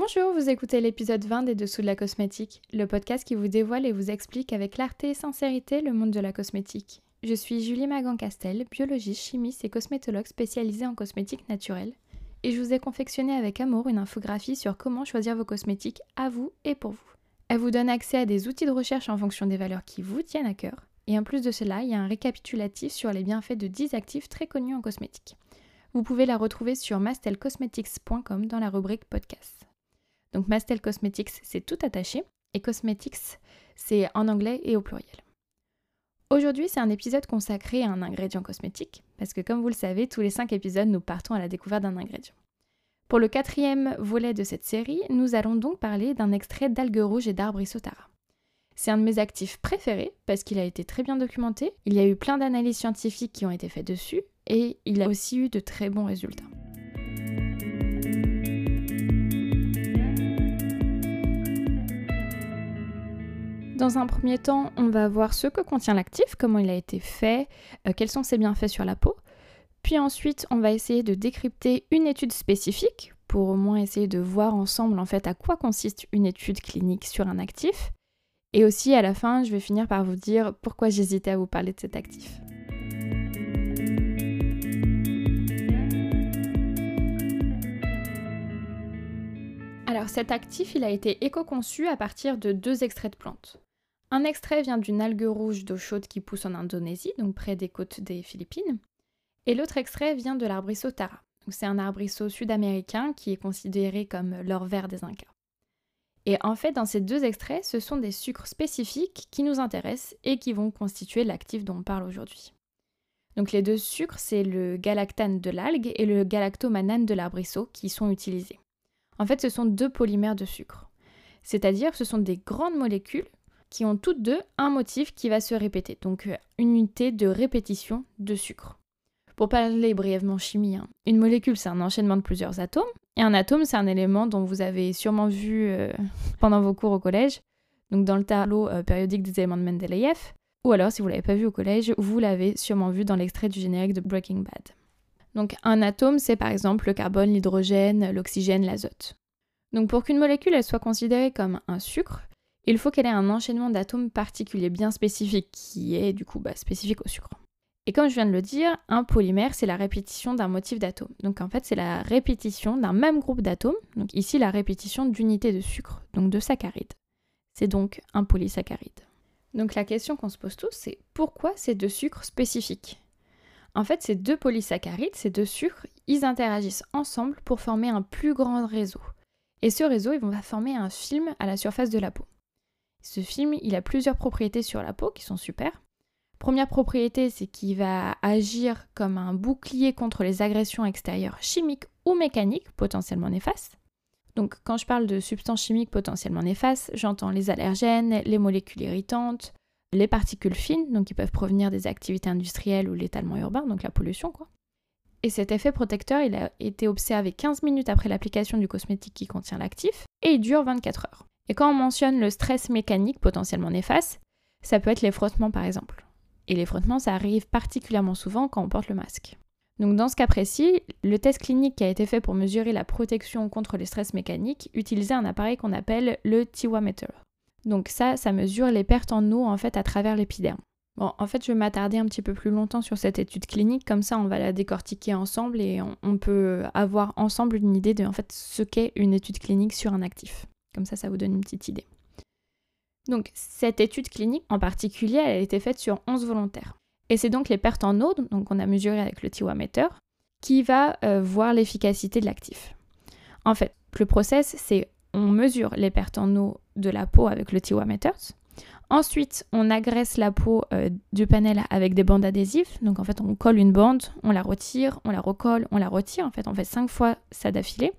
Bonjour, vous écoutez l'épisode 20 des Dessous de la cosmétique, le podcast qui vous dévoile et vous explique avec clarté et sincérité le monde de la cosmétique. Je suis Julie Magan-Castel, biologiste, chimiste et cosmétologue spécialisée en cosmétique naturelle, et je vous ai confectionné avec amour une infographie sur comment choisir vos cosmétiques à vous et pour vous. Elle vous donne accès à des outils de recherche en fonction des valeurs qui vous tiennent à cœur, et en plus de cela, il y a un récapitulatif sur les bienfaits de 10 actifs très connus en cosmétique. Vous pouvez la retrouver sur mastelcosmetics.com dans la rubrique podcast. Donc Mastel Cosmetics, c'est tout attaché, et Cosmetics, c'est en anglais et au pluriel. Aujourd'hui, c'est un épisode consacré à un ingrédient cosmétique, parce que comme vous le savez, tous les 5 épisodes, nous partons à la découverte d'un ingrédient. Pour le quatrième volet de cette série, nous allons donc parler d'un extrait d'algues rouges et d'arbres isotara. C'est un de mes actifs préférés parce qu'il a été très bien documenté, il y a eu plein d'analyses scientifiques qui ont été faites dessus, et il a aussi eu de très bons résultats. Dans un premier temps, on va voir ce que contient l'actif, comment il a été fait, euh, quels sont ses bienfaits sur la peau. Puis ensuite, on va essayer de décrypter une étude spécifique pour au moins essayer de voir ensemble en fait à quoi consiste une étude clinique sur un actif. Et aussi à la fin, je vais finir par vous dire pourquoi j'hésitais à vous parler de cet actif. Alors cet actif, il a été éco-conçu à partir de deux extraits de plantes. Un extrait vient d'une algue rouge d'eau chaude qui pousse en Indonésie, donc près des côtes des Philippines. Et l'autre extrait vient de l'arbrisseau Tara. C'est un arbrisseau sud-américain qui est considéré comme l'or vert des Incas. Et en fait, dans ces deux extraits, ce sont des sucres spécifiques qui nous intéressent et qui vont constituer l'actif dont on parle aujourd'hui. Donc les deux sucres, c'est le galactane de l'algue et le galactomanane de l'arbrisseau qui sont utilisés. En fait, ce sont deux polymères de sucre. C'est-à-dire que ce sont des grandes molécules qui ont toutes deux un motif qui va se répéter, donc euh, une unité de répétition de sucre. Pour parler brièvement chimie, hein, une molécule c'est un enchaînement de plusieurs atomes, et un atome c'est un élément dont vous avez sûrement vu euh, pendant vos cours au collège, donc dans le tableau euh, périodique des éléments de Mendeleïev, ou alors si vous ne l'avez pas vu au collège, vous l'avez sûrement vu dans l'extrait du générique de Breaking Bad. Donc un atome c'est par exemple le carbone, l'hydrogène, l'oxygène, l'azote. Donc pour qu'une molécule elle soit considérée comme un sucre, il faut qu'elle ait un enchaînement d'atomes particulier bien spécifique qui est du coup bah, spécifique au sucre. Et comme je viens de le dire, un polymère, c'est la répétition d'un motif d'atome. Donc en fait, c'est la répétition d'un même groupe d'atomes. Donc ici, la répétition d'unités de sucre, donc de saccharides. C'est donc un polysaccharide. Donc la question qu'on se pose tous, c'est pourquoi ces deux sucres spécifiques En fait, ces deux polysaccharides, ces deux sucres, ils interagissent ensemble pour former un plus grand réseau. Et ce réseau, ils vont former un film à la surface de la peau. Ce film, il a plusieurs propriétés sur la peau qui sont super. Première propriété, c'est qu'il va agir comme un bouclier contre les agressions extérieures chimiques ou mécaniques potentiellement néfastes. Donc quand je parle de substances chimiques potentiellement néfastes, j'entends les allergènes, les molécules irritantes, les particules fines, donc qui peuvent provenir des activités industrielles ou l'étalement urbain, donc la pollution quoi. Et cet effet protecteur, il a été observé 15 minutes après l'application du cosmétique qui contient l'actif et il dure 24 heures. Et quand on mentionne le stress mécanique potentiellement néfaste, ça peut être les frottements par exemple. Et les frottements, ça arrive particulièrement souvent quand on porte le masque. Donc dans ce cas précis, le test clinique qui a été fait pour mesurer la protection contre les stress mécaniques utilisait un appareil qu'on appelle le Tiwameter. Donc ça, ça mesure les pertes en eau en fait à travers l'épiderme. Bon, en fait, je vais m'attarder un petit peu plus longtemps sur cette étude clinique, comme ça on va la décortiquer ensemble et on, on peut avoir ensemble une idée de en fait ce qu'est une étude clinique sur un actif. Comme ça, ça vous donne une petite idée. Donc, cette étude clinique en particulier, elle a été faite sur 11 volontaires. Et c'est donc les pertes en eau, donc on a mesuré avec le Tiwameter, qui va euh, voir l'efficacité de l'actif. En fait, le process, c'est on mesure les pertes en eau de la peau avec le Tiwameter. Ensuite, on agresse la peau euh, du panel avec des bandes adhésives. Donc en fait, on colle une bande, on la retire, on la recolle, on la retire. En fait, on fait cinq fois ça d'affilée.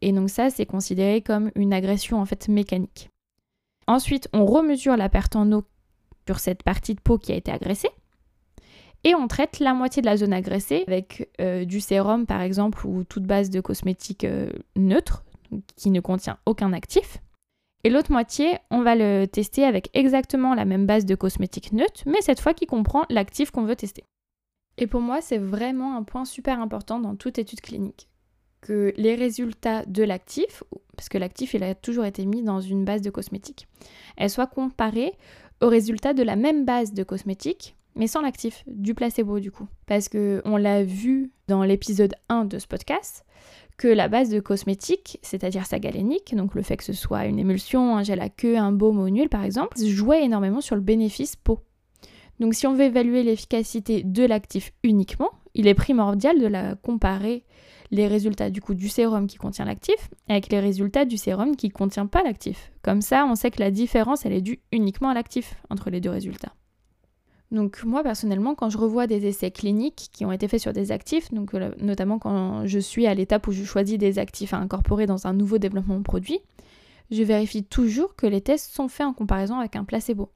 Et donc ça, c'est considéré comme une agression en fait mécanique. Ensuite, on remesure la perte en eau sur cette partie de peau qui a été agressée. Et on traite la moitié de la zone agressée avec euh, du sérum par exemple ou toute base de cosmétique euh, neutre qui ne contient aucun actif. Et l'autre moitié, on va le tester avec exactement la même base de cosmétique neutre, mais cette fois qui comprend l'actif qu'on veut tester. Et pour moi, c'est vraiment un point super important dans toute étude clinique que les résultats de l'actif, parce que l'actif il a toujours été mis dans une base de cosmétiques, elles soient comparées aux résultats de la même base de cosmétiques, mais sans l'actif, du placebo du coup. Parce que on l'a vu dans l'épisode 1 de ce podcast, que la base de cosmétiques, c'est-à-dire sa galénique, donc le fait que ce soit une émulsion, un gel à queue, un baume ou huile par exemple, jouait énormément sur le bénéfice peau. Donc si on veut évaluer l'efficacité de l'actif uniquement, il est primordial de la comparer les résultats du coup du sérum qui contient l'actif avec les résultats du sérum qui ne contient pas l'actif. Comme ça, on sait que la différence, elle est due uniquement à l'actif entre les deux résultats. Donc moi personnellement, quand je revois des essais cliniques qui ont été faits sur des actifs, euh, notamment quand je suis à l'étape où je choisis des actifs à incorporer dans un nouveau développement de produit, je vérifie toujours que les tests sont faits en comparaison avec un placebo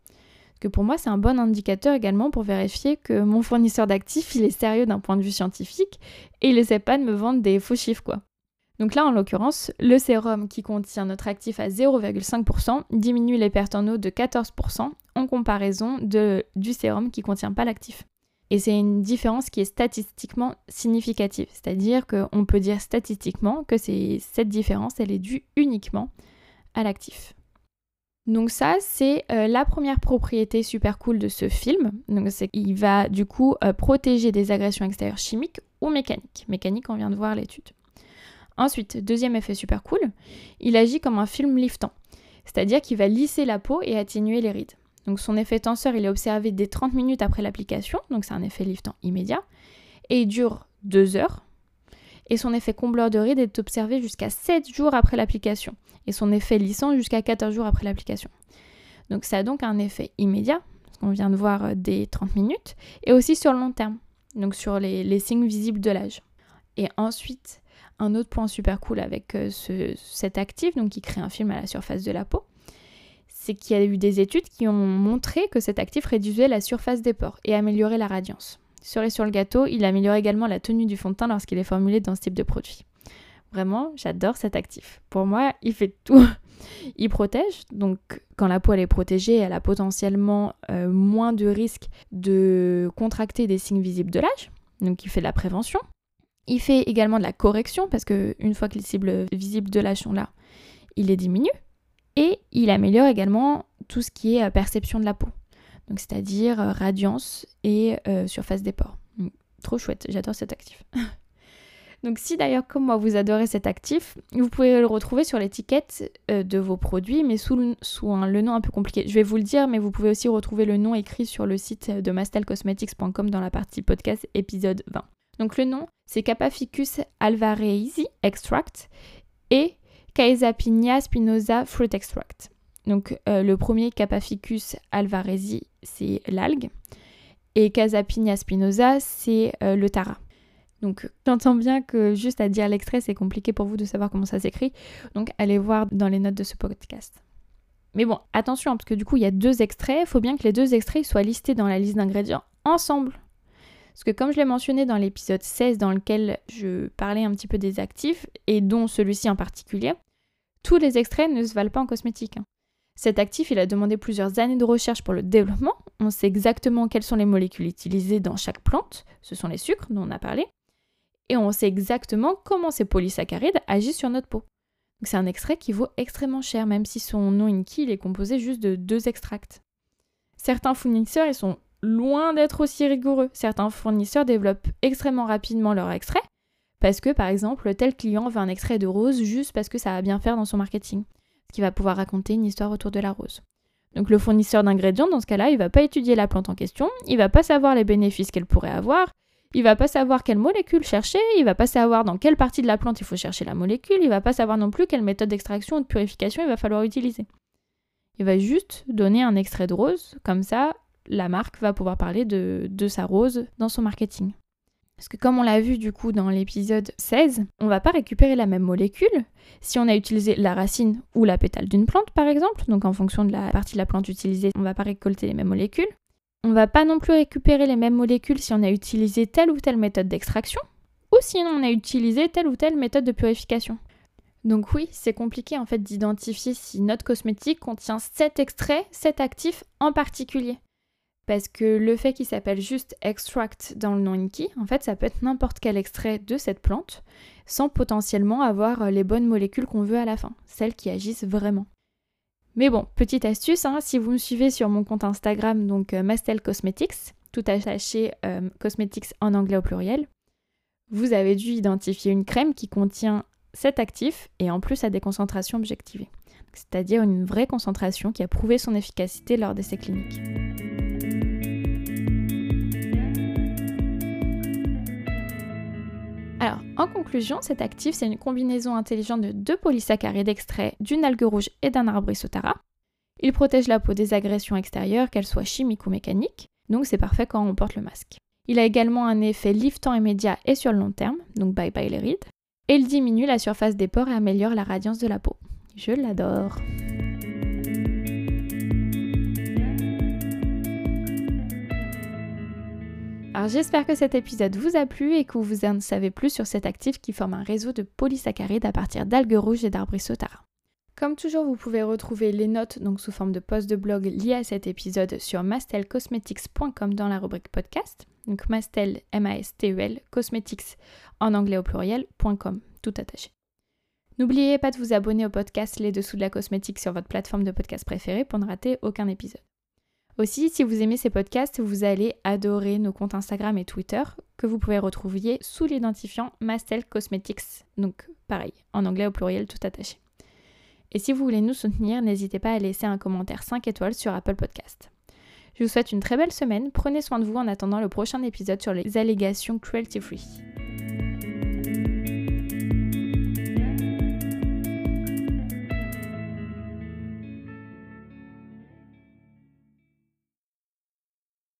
que pour moi c'est un bon indicateur également pour vérifier que mon fournisseur d'actifs il est sérieux d'un point de vue scientifique et il essaie pas de me vendre des faux chiffres quoi. Donc là en l'occurrence, le sérum qui contient notre actif à 0,5% diminue les pertes en eau de 14% en comparaison de, du sérum qui contient pas l'actif. Et c'est une différence qui est statistiquement significative, c'est-à-dire qu'on peut dire statistiquement que cette différence elle est due uniquement à l'actif. Donc ça, c'est euh, la première propriété super cool de ce film. Donc c'est va du coup euh, protéger des agressions extérieures chimiques ou mécaniques. Mécanique, on vient de voir l'étude. Ensuite, deuxième effet super cool, il agit comme un film liftant. C'est-à-dire qu'il va lisser la peau et atténuer les rides. Donc son effet tenseur, il est observé dès 30 minutes après l'application, donc c'est un effet liftant immédiat, et il dure 2 heures. Et son effet combleur de rides est observé jusqu'à 7 jours après l'application et son effet lissant jusqu'à 14 jours après l'application. Donc ça a donc un effet immédiat, ce qu'on vient de voir euh, dès 30 minutes, et aussi sur le long terme, donc sur les, signes visibles de l'âge. Et ensuite, un autre point super cool avec euh, cet actif, donc qui crée un film à la surface de la peau, c'est qu'il y a eu des études qui ont montré que cet actif réduisait la surface des pores et améliorait la radiance. Cerise sur le gâteau, il améliore également la tenue du fond de teint lorsqu'il est formulé dans ce type de produit. Vraiment, j'adore cet actif. Pour moi, il fait tout. il protège, donc quand la peau est protégée, elle a potentiellement euh, moins de risques de contracter des signes visibles de l'âge. Donc il fait de la prévention. Il fait également de la correction parce que une fois que les cibles visibles de l'âge sont là, il les diminue. Et il améliore également tout ce qui est euh, perception de la peau. Donc c'est-à-dire euh, radiance et surface des pores. trop chouette, j'adore cet actif. Donc si d'ailleurs comme moi vous adorez cet actif, vous pouvez le retrouver sur l'étiquette euh, de vos produits, mais sous, le, nom un peu compliqué. Je vais vous le dire, mais vous pouvez aussi retrouver le nom écrit sur le site de mastelcosmetics.com dans la partie podcast épisode 20. Donc le nom, c'est Capaficus alvarezi extract et Caesapinia spinosa fruit extract. Donc euh, le premier Capaficus alvarezi, c'est l'algue. Et Casapinia spinosa, c'est euh, le tara. Donc j'entends bien que juste à dire l'extrait, c'est compliqué pour vous de savoir comment ça s'écrit. Donc allez voir dans les notes de ce podcast. Mais bon, attention, parce que du coup, il y a deux extraits. Il faut bien que les deux extraits soient listés dans la liste d'ingrédients ensemble. Parce que comme je l'ai mentionné dans l'épisode 16 dans lequel je parlais un petit peu des actifs, et dont celui-ci en particulier, tous les extraits ne se valent pas en cosmétique. Hein. Cet actif, il a demandé plusieurs années de recherche pour le développement. On sait exactement quelles sont les molécules utilisées dans chaque plante. Ce sont les sucres dont on a parlé et on sait exactement comment ces polysaccharides agissent sur notre peau. c'est un extrait qui vaut extrêmement cher, même si son nom inki est composé juste de deux extracts. Certains fournisseurs ils sont loin d'être aussi rigoureux. Certains fournisseurs développent extrêmement rapidement leur extrait parce que par exemple tel client veut un extrait de rose juste parce que ça va bien faire dans son marketing, qui va pouvoir raconter une histoire autour de la rose. Donc le fournisseur d'ingrédients dans ce cas-là, il va pas étudier la plante en question, il va pas savoir les bénéfices qu'elle pourrait avoir, il va pas savoir quelle molécule chercher, il va pas savoir dans quelle partie de la plante il faut chercher la molécule, il va pas savoir non plus quelle méthode d'extraction ou de purification il va falloir utiliser. Il va juste donner un extrait de rose, comme ça la marque va pouvoir parler de, de sa rose dans son marketing. Parce que comme on l'a vu du coup dans l'épisode 16, on va pas récupérer la même molécule si on a utilisé la racine ou la pétale d'une plante par exemple, donc en fonction de la partie de la plante utilisée, on va pas récolter les mêmes molécules. On va pas non plus récupérer les mêmes molécules si on a utilisé telle ou telle méthode d'extraction, ou si on a utilisé telle ou telle méthode de purification. Donc oui, c'est compliqué en fait d'identifier si notre cosmétique contient cet extrait, cet actif en particulier. Parce que le fait qu'il s'appelle juste extract dans le nom Inky, en fait, ça peut être n'importe quel extrait de cette plante, sans potentiellement avoir les bonnes molécules qu'on veut à la fin, celles qui agissent vraiment. Mais bon, petite astuce, hein, si vous me suivez sur mon compte Instagram, donc euh, Mastel Cosmetics, tout attaché euh, Cosmetics en anglais au pluriel, vous avez dû identifier une crème qui contient cet actif et en plus à des concentrations objectivées, c'est-à-dire une vraie concentration qui a prouvé son efficacité lors d'essais cliniques. Alors, en conclusion, cet actif, c'est une combinaison intelligente de deux polysaccharides extraits d'une algue rouge et d'un arbre isotara. Il protège la peau des agressions extérieures, qu'elles soient chimiques ou mécaniques, donc c'est parfait quand on porte le masque. Il a également un effet liftant immédiat et sur le long terme, donc bye bye les rides, et il diminue la surface des pores et améliore la radiance de la peau. Je l'adore. J'espère que cet épisode vous a plu et que vous en savez plus sur cet actif qui forme un réseau de polysaccharides à partir d'algues rouges et d'arbres isotara. Comme toujours, vous pouvez retrouver les notes donc sous forme de post de blog liées à cet épisode sur mastelcosmetics.com dans la rubrique podcast. Donc mastel, M-A-S-T-E-L, cosmetics en anglais au pluriel.com, tout attaché. N'oubliez pas de vous abonner au podcast Les Dessous de la Cosmétique sur votre plateforme de podcast préférée pour ne rater aucun épisode. Aussi, si vous aimez ces podcasts, vous allez adorer nos comptes Instagram et Twitter que vous pouvez retrouver sous l'identifiant Mastel Cosmetics. Donc pareil, en anglais au pluriel tout attaché. Et si vous voulez nous soutenir, n'hésitez pas à laisser un commentaire 5 étoiles sur Apple Podcast. Je vous souhaite une très belle semaine, prenez soin de vous en attendant le prochain épisode sur les allégations cruelty free.